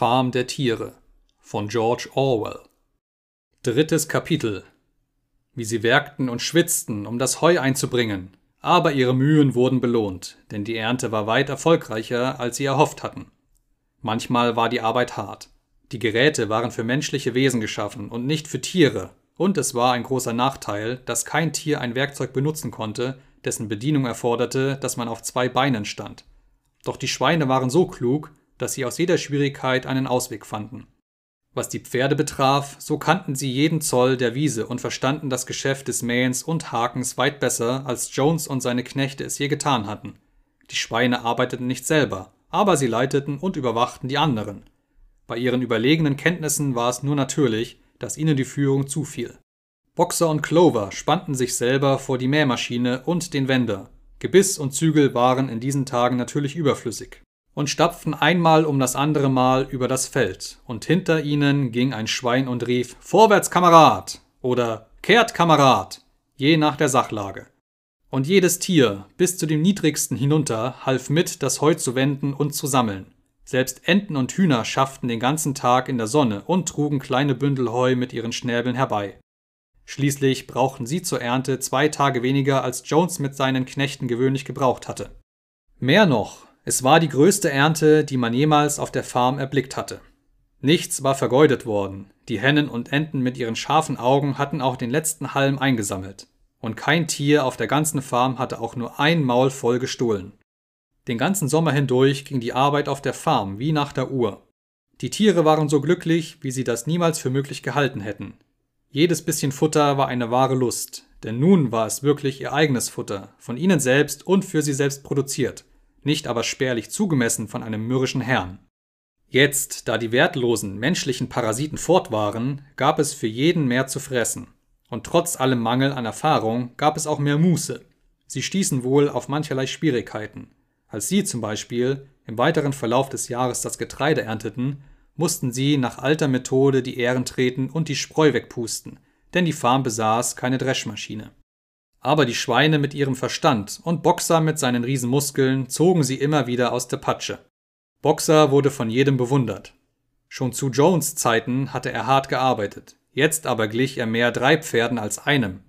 Farm der Tiere von George Orwell Drittes Kapitel Wie sie werkten und schwitzten, um das Heu einzubringen, aber ihre Mühen wurden belohnt, denn die Ernte war weit erfolgreicher, als sie erhofft hatten. Manchmal war die Arbeit hart. Die Geräte waren für menschliche Wesen geschaffen und nicht für Tiere, und es war ein großer Nachteil, dass kein Tier ein Werkzeug benutzen konnte, dessen Bedienung erforderte, dass man auf zwei Beinen stand. Doch die Schweine waren so klug, dass sie aus jeder Schwierigkeit einen Ausweg fanden. Was die Pferde betraf, so kannten sie jeden Zoll der Wiese und verstanden das Geschäft des Mähens und Hakens weit besser, als Jones und seine Knechte es je getan hatten. Die Schweine arbeiteten nicht selber, aber sie leiteten und überwachten die anderen. Bei ihren überlegenen Kenntnissen war es nur natürlich, dass ihnen die Führung zufiel. Boxer und Clover spannten sich selber vor die Mähmaschine und den Wender. Gebiss und Zügel waren in diesen Tagen natürlich überflüssig und stapften einmal um das andere Mal über das Feld, und hinter ihnen ging ein Schwein und rief Vorwärts, Kamerad oder Kehrt, Kamerad, je nach der Sachlage. Und jedes Tier, bis zu dem niedrigsten hinunter, half mit, das Heu zu wenden und zu sammeln. Selbst Enten und Hühner schafften den ganzen Tag in der Sonne und trugen kleine Bündel Heu mit ihren Schnäbeln herbei. Schließlich brauchten sie zur Ernte zwei Tage weniger, als Jones mit seinen Knechten gewöhnlich gebraucht hatte. Mehr noch, es war die größte Ernte, die man jemals auf der Farm erblickt hatte. Nichts war vergeudet worden, die Hennen und Enten mit ihren scharfen Augen hatten auch den letzten Halm eingesammelt, und kein Tier auf der ganzen Farm hatte auch nur ein Maul voll gestohlen. Den ganzen Sommer hindurch ging die Arbeit auf der Farm wie nach der Uhr. Die Tiere waren so glücklich, wie sie das niemals für möglich gehalten hätten. Jedes bisschen Futter war eine wahre Lust, denn nun war es wirklich ihr eigenes Futter, von ihnen selbst und für sie selbst produziert nicht aber spärlich zugemessen von einem mürrischen Herrn. Jetzt, da die wertlosen menschlichen Parasiten fort waren, gab es für jeden mehr zu fressen. Und trotz allem Mangel an Erfahrung gab es auch mehr Muße. Sie stießen wohl auf mancherlei Schwierigkeiten. Als sie zum Beispiel im weiteren Verlauf des Jahres das Getreide ernteten, mussten sie nach alter Methode die Ähren treten und die Spreu wegpusten, denn die Farm besaß keine Dreschmaschine. Aber die Schweine mit ihrem Verstand und Boxer mit seinen Riesenmuskeln zogen sie immer wieder aus der Patsche. Boxer wurde von jedem bewundert. Schon zu Jones Zeiten hatte er hart gearbeitet, jetzt aber glich er mehr drei Pferden als einem.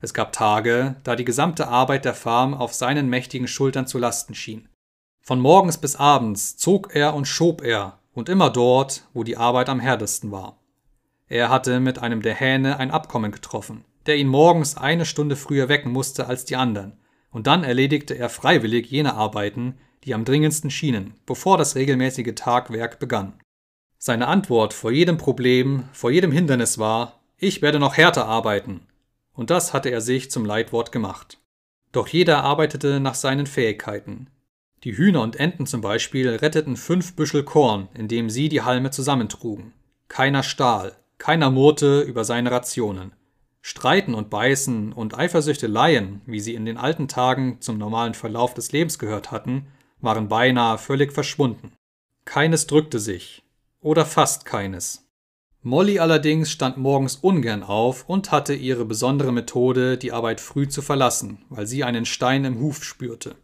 Es gab Tage, da die gesamte Arbeit der Farm auf seinen mächtigen Schultern zu lasten schien. Von morgens bis abends zog er und schob er, und immer dort, wo die Arbeit am härtesten war. Er hatte mit einem der Hähne ein Abkommen getroffen der ihn morgens eine Stunde früher wecken musste als die anderen, und dann erledigte er freiwillig jene Arbeiten, die am dringendsten schienen, bevor das regelmäßige Tagwerk begann. Seine Antwort vor jedem Problem, vor jedem Hindernis war Ich werde noch härter arbeiten. Und das hatte er sich zum Leitwort gemacht. Doch jeder arbeitete nach seinen Fähigkeiten. Die Hühner und Enten zum Beispiel retteten fünf Büschel Korn, indem sie die Halme zusammentrugen. Keiner stahl, keiner murrte über seine Rationen. Streiten und Beißen und Eifersüchteleien, wie sie in den alten Tagen zum normalen Verlauf des Lebens gehört hatten, waren beinahe völlig verschwunden. Keines drückte sich, oder fast keines. Molly allerdings stand morgens ungern auf und hatte ihre besondere Methode, die Arbeit früh zu verlassen, weil sie einen Stein im Huf spürte.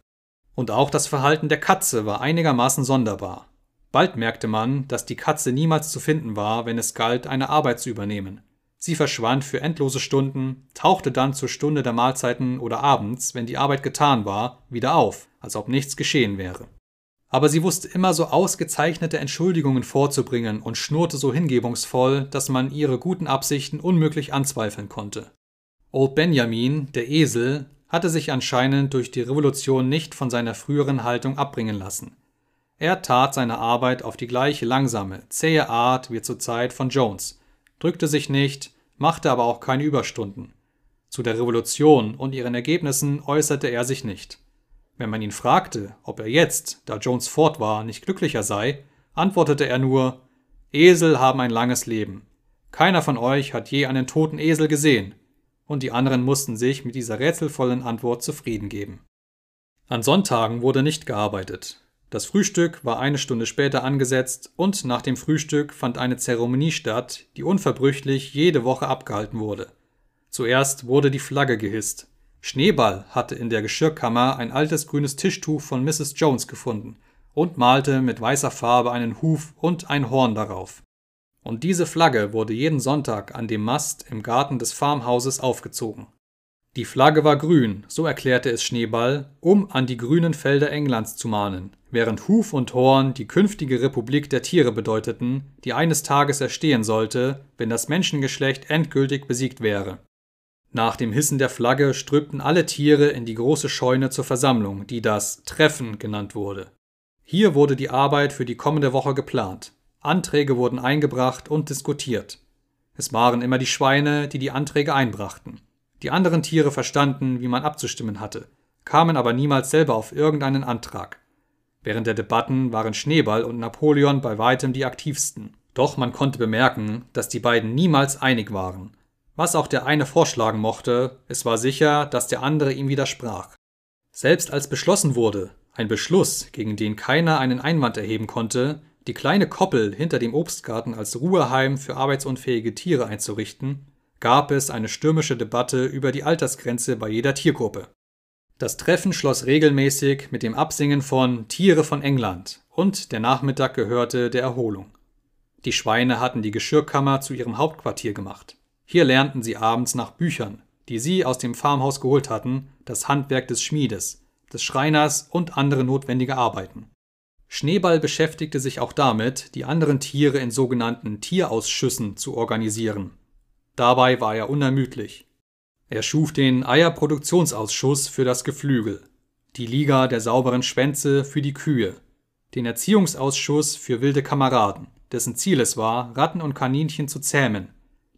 Und auch das Verhalten der Katze war einigermaßen sonderbar. Bald merkte man, dass die Katze niemals zu finden war, wenn es galt, eine Arbeit zu übernehmen. Sie verschwand für endlose Stunden, tauchte dann zur Stunde der Mahlzeiten oder abends, wenn die Arbeit getan war, wieder auf, als ob nichts geschehen wäre. Aber sie wusste immer so ausgezeichnete Entschuldigungen vorzubringen und schnurrte so hingebungsvoll, dass man ihre guten Absichten unmöglich anzweifeln konnte. Old Benjamin, der Esel, hatte sich anscheinend durch die Revolution nicht von seiner früheren Haltung abbringen lassen. Er tat seine Arbeit auf die gleiche langsame, zähe Art wie zur Zeit von Jones, drückte sich nicht, machte aber auch keine Überstunden. Zu der Revolution und ihren Ergebnissen äußerte er sich nicht. Wenn man ihn fragte, ob er jetzt, da Jones fort war, nicht glücklicher sei, antwortete er nur Esel haben ein langes Leben. Keiner von euch hat je einen toten Esel gesehen, und die anderen mussten sich mit dieser rätselvollen Antwort zufrieden geben. An Sonntagen wurde nicht gearbeitet. Das Frühstück war eine Stunde später angesetzt und nach dem Frühstück fand eine Zeremonie statt, die unverbrüchlich jede Woche abgehalten wurde. Zuerst wurde die Flagge gehisst. Schneeball hatte in der Geschirrkammer ein altes grünes Tischtuch von Mrs. Jones gefunden und malte mit weißer Farbe einen Huf und ein Horn darauf. Und diese Flagge wurde jeden Sonntag an dem Mast im Garten des Farmhauses aufgezogen. Die Flagge war grün, so erklärte es Schneeball, um an die grünen Felder Englands zu mahnen, während Huf und Horn die künftige Republik der Tiere bedeuteten, die eines Tages erstehen sollte, wenn das Menschengeschlecht endgültig besiegt wäre. Nach dem Hissen der Flagge strömten alle Tiere in die große Scheune zur Versammlung, die das Treffen genannt wurde. Hier wurde die Arbeit für die kommende Woche geplant. Anträge wurden eingebracht und diskutiert. Es waren immer die Schweine, die die Anträge einbrachten. Die anderen Tiere verstanden, wie man abzustimmen hatte, kamen aber niemals selber auf irgendeinen Antrag. Während der Debatten waren Schneeball und Napoleon bei weitem die aktivsten. Doch man konnte bemerken, dass die beiden niemals einig waren. Was auch der eine vorschlagen mochte, es war sicher, dass der andere ihm widersprach. Selbst als beschlossen wurde, ein Beschluss, gegen den keiner einen Einwand erheben konnte, die kleine Koppel hinter dem Obstgarten als Ruheheim für arbeitsunfähige Tiere einzurichten, gab es eine stürmische Debatte über die Altersgrenze bei jeder Tiergruppe. Das Treffen schloss regelmäßig mit dem Absingen von Tiere von England und der Nachmittag gehörte der Erholung. Die Schweine hatten die Geschirrkammer zu ihrem Hauptquartier gemacht. Hier lernten sie abends nach Büchern, die sie aus dem Farmhaus geholt hatten, das Handwerk des Schmiedes, des Schreiners und andere notwendige Arbeiten. Schneeball beschäftigte sich auch damit, die anderen Tiere in sogenannten Tierausschüssen zu organisieren, Dabei war er unermüdlich. Er schuf den Eierproduktionsausschuss für das Geflügel, die Liga der sauberen Schwänze für die Kühe, den Erziehungsausschuss für wilde Kameraden, dessen Ziel es war, Ratten und Kaninchen zu zähmen,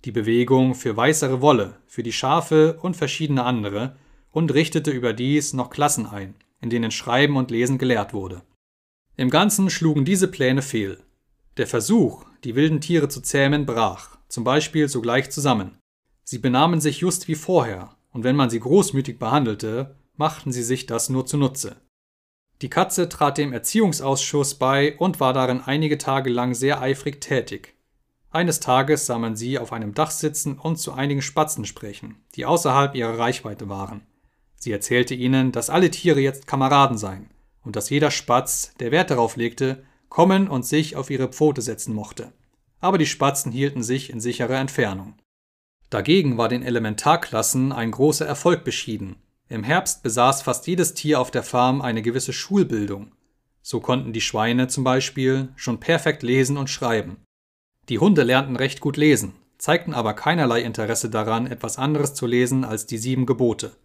die Bewegung für weißere Wolle, für die Schafe und verschiedene andere und richtete überdies noch Klassen ein, in denen Schreiben und Lesen gelehrt wurde. Im Ganzen schlugen diese Pläne fehl. Der Versuch, die wilden Tiere zu zähmen, brach zum Beispiel sogleich zusammen. Sie benahmen sich just wie vorher, und wenn man sie großmütig behandelte, machten sie sich das nur zunutze. Die Katze trat dem Erziehungsausschuss bei und war darin einige Tage lang sehr eifrig tätig. Eines Tages sah man sie auf einem Dach sitzen und zu einigen Spatzen sprechen, die außerhalb ihrer Reichweite waren. Sie erzählte ihnen, dass alle Tiere jetzt Kameraden seien und dass jeder Spatz, der Wert darauf legte, kommen und sich auf ihre Pfote setzen mochte aber die Spatzen hielten sich in sicherer Entfernung. Dagegen war den Elementarklassen ein großer Erfolg beschieden. Im Herbst besaß fast jedes Tier auf der Farm eine gewisse Schulbildung. So konnten die Schweine zum Beispiel schon perfekt lesen und schreiben. Die Hunde lernten recht gut lesen, zeigten aber keinerlei Interesse daran, etwas anderes zu lesen als die sieben Gebote.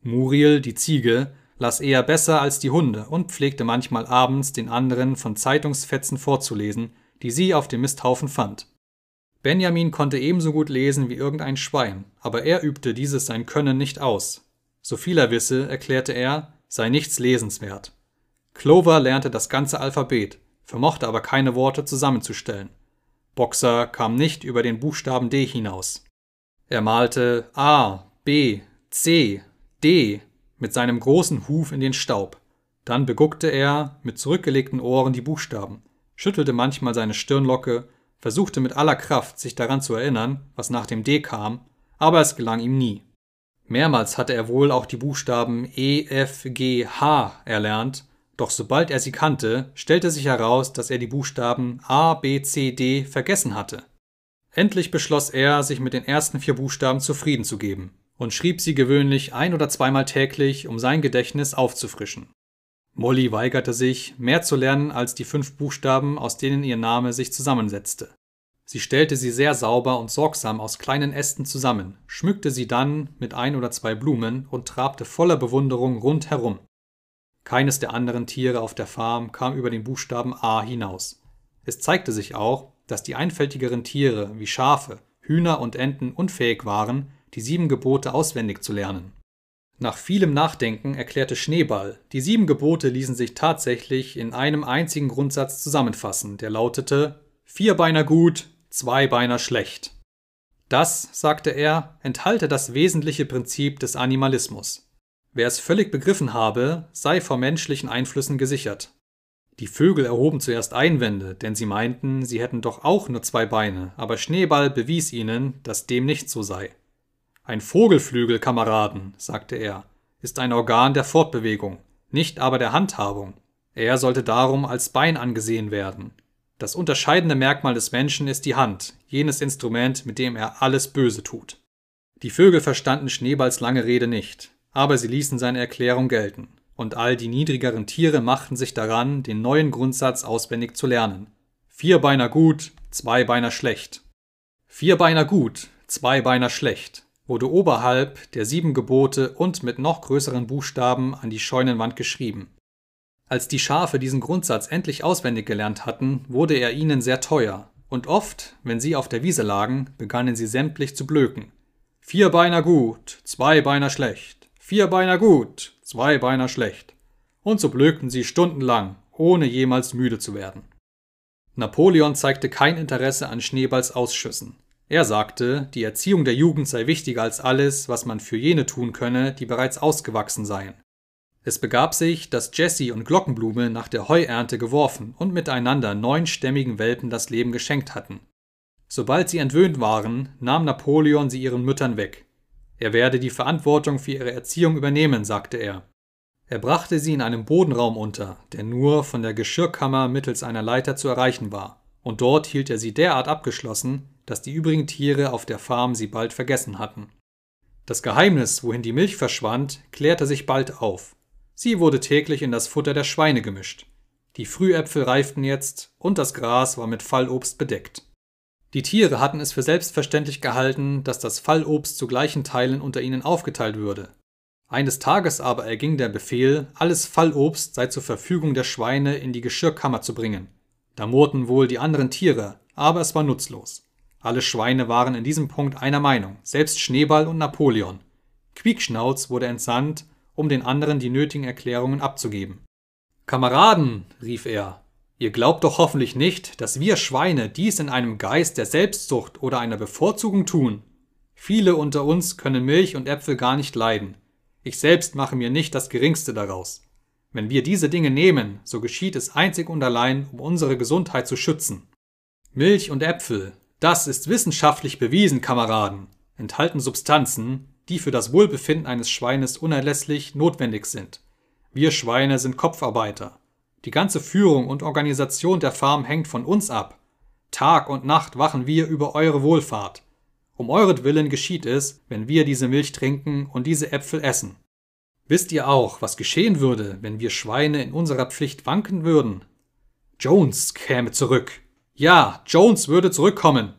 Muriel, die Ziege, las eher besser als die Hunde und pflegte manchmal abends den anderen von Zeitungsfetzen vorzulesen, die sie auf dem Misthaufen fand. Benjamin konnte ebenso gut lesen wie irgendein Schwein, aber er übte dieses sein Können nicht aus. So viel er wisse, erklärte er, sei nichts lesenswert. Clover lernte das ganze Alphabet, vermochte aber keine Worte zusammenzustellen. Boxer kam nicht über den Buchstaben D hinaus. Er malte A, B, C, D mit seinem großen Huf in den Staub. Dann beguckte er mit zurückgelegten Ohren die Buchstaben schüttelte manchmal seine Stirnlocke, versuchte mit aller Kraft, sich daran zu erinnern, was nach dem D kam, aber es gelang ihm nie. Mehrmals hatte er wohl auch die Buchstaben E, F, G, H erlernt, doch sobald er sie kannte, stellte sich heraus, dass er die Buchstaben A, B, C, D vergessen hatte. Endlich beschloss er, sich mit den ersten vier Buchstaben zufrieden zu geben und schrieb sie gewöhnlich ein oder zweimal täglich, um sein Gedächtnis aufzufrischen. Molly weigerte sich, mehr zu lernen als die fünf Buchstaben, aus denen ihr Name sich zusammensetzte. Sie stellte sie sehr sauber und sorgsam aus kleinen Ästen zusammen, schmückte sie dann mit ein oder zwei Blumen und trabte voller Bewunderung rundherum. Keines der anderen Tiere auf der Farm kam über den Buchstaben A hinaus. Es zeigte sich auch, dass die einfältigeren Tiere wie Schafe, Hühner und Enten unfähig waren, die sieben Gebote auswendig zu lernen. Nach vielem Nachdenken erklärte Schneeball, die sieben Gebote ließen sich tatsächlich in einem einzigen Grundsatz zusammenfassen, der lautete Vierbeiner gut, Zweibeiner schlecht. Das, sagte er, enthalte das wesentliche Prinzip des Animalismus. Wer es völlig begriffen habe, sei vor menschlichen Einflüssen gesichert. Die Vögel erhoben zuerst Einwände, denn sie meinten, sie hätten doch auch nur zwei Beine, aber Schneeball bewies ihnen, dass dem nicht so sei. Ein Vogelflügel, Kameraden, sagte er, ist ein Organ der Fortbewegung, nicht aber der Handhabung. Er sollte darum als Bein angesehen werden. Das unterscheidende Merkmal des Menschen ist die Hand, jenes Instrument, mit dem er alles Böse tut. Die Vögel verstanden Schneeballs lange Rede nicht, aber sie ließen seine Erklärung gelten, und all die niedrigeren Tiere machten sich daran, den neuen Grundsatz auswendig zu lernen. Vierbeiner gut, Zweibeiner schlecht. Vierbeiner gut, Zweibeiner schlecht wurde oberhalb der sieben Gebote und mit noch größeren Buchstaben an die Scheunenwand geschrieben. Als die Schafe diesen Grundsatz endlich auswendig gelernt hatten, wurde er ihnen sehr teuer, und oft, wenn sie auf der Wiese lagen, begannen sie sämtlich zu blöken. Vierbeiner gut, Zweibeiner schlecht, Vierbeiner gut, Zweibeiner schlecht. Und so blökten sie stundenlang, ohne jemals müde zu werden. Napoleon zeigte kein Interesse an Schneeballs Ausschüssen. Er sagte, die Erziehung der Jugend sei wichtiger als alles, was man für jene tun könne, die bereits ausgewachsen seien. Es begab sich, dass Jessie und Glockenblume nach der Heuernte geworfen und miteinander neunstämmigen Welpen das Leben geschenkt hatten. Sobald sie entwöhnt waren, nahm Napoleon sie ihren Müttern weg. Er werde die Verantwortung für ihre Erziehung übernehmen, sagte er. Er brachte sie in einem Bodenraum unter, der nur von der Geschirrkammer mittels einer Leiter zu erreichen war, und dort hielt er sie derart abgeschlossen, dass die übrigen Tiere auf der Farm sie bald vergessen hatten. Das Geheimnis, wohin die Milch verschwand, klärte sich bald auf. Sie wurde täglich in das Futter der Schweine gemischt. Die Frühäpfel reiften jetzt und das Gras war mit Fallobst bedeckt. Die Tiere hatten es für selbstverständlich gehalten, dass das Fallobst zu gleichen Teilen unter ihnen aufgeteilt würde. Eines Tages aber erging der Befehl, alles Fallobst sei zur Verfügung der Schweine in die Geschirrkammer zu bringen. Da murrten wohl die anderen Tiere, aber es war nutzlos. Alle Schweine waren in diesem Punkt einer Meinung, selbst Schneeball und Napoleon. Quiekschnauz wurde entsandt, um den anderen die nötigen Erklärungen abzugeben. Kameraden, rief er, ihr glaubt doch hoffentlich nicht, dass wir Schweine dies in einem Geist der Selbstsucht oder einer Bevorzugung tun. Viele unter uns können Milch und Äpfel gar nicht leiden. Ich selbst mache mir nicht das geringste daraus. Wenn wir diese Dinge nehmen, so geschieht es einzig und allein, um unsere Gesundheit zu schützen. Milch und Äpfel, das ist wissenschaftlich bewiesen, Kameraden, enthalten Substanzen, die für das Wohlbefinden eines Schweines unerlässlich notwendig sind. Wir Schweine sind Kopfarbeiter. Die ganze Führung und Organisation der Farm hängt von uns ab. Tag und Nacht wachen wir über eure Wohlfahrt. Um euretwillen geschieht es, wenn wir diese Milch trinken und diese Äpfel essen. Wisst ihr auch, was geschehen würde, wenn wir Schweine in unserer Pflicht wanken würden? Jones käme zurück. Ja, Jones würde zurückkommen.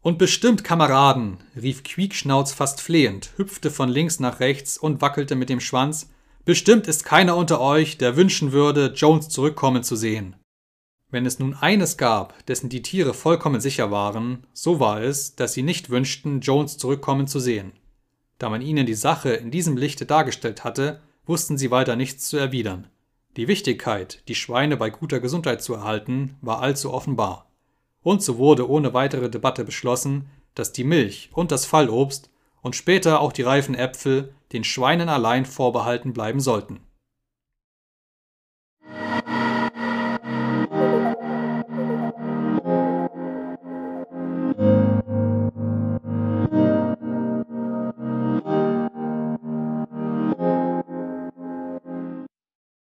Und bestimmt, Kameraden, rief Quiekschnauz fast flehend, hüpfte von links nach rechts und wackelte mit dem Schwanz. Bestimmt ist keiner unter euch, der wünschen würde, Jones zurückkommen zu sehen. Wenn es nun eines gab, dessen die Tiere vollkommen sicher waren, so war es, dass sie nicht wünschten, Jones zurückkommen zu sehen. Da man ihnen die Sache in diesem Lichte dargestellt hatte, wussten sie weiter nichts zu erwidern. Die Wichtigkeit, die Schweine bei guter Gesundheit zu erhalten, war allzu offenbar und so wurde ohne weitere Debatte beschlossen, dass die Milch und das Fallobst und später auch die reifen Äpfel den Schweinen allein vorbehalten bleiben sollten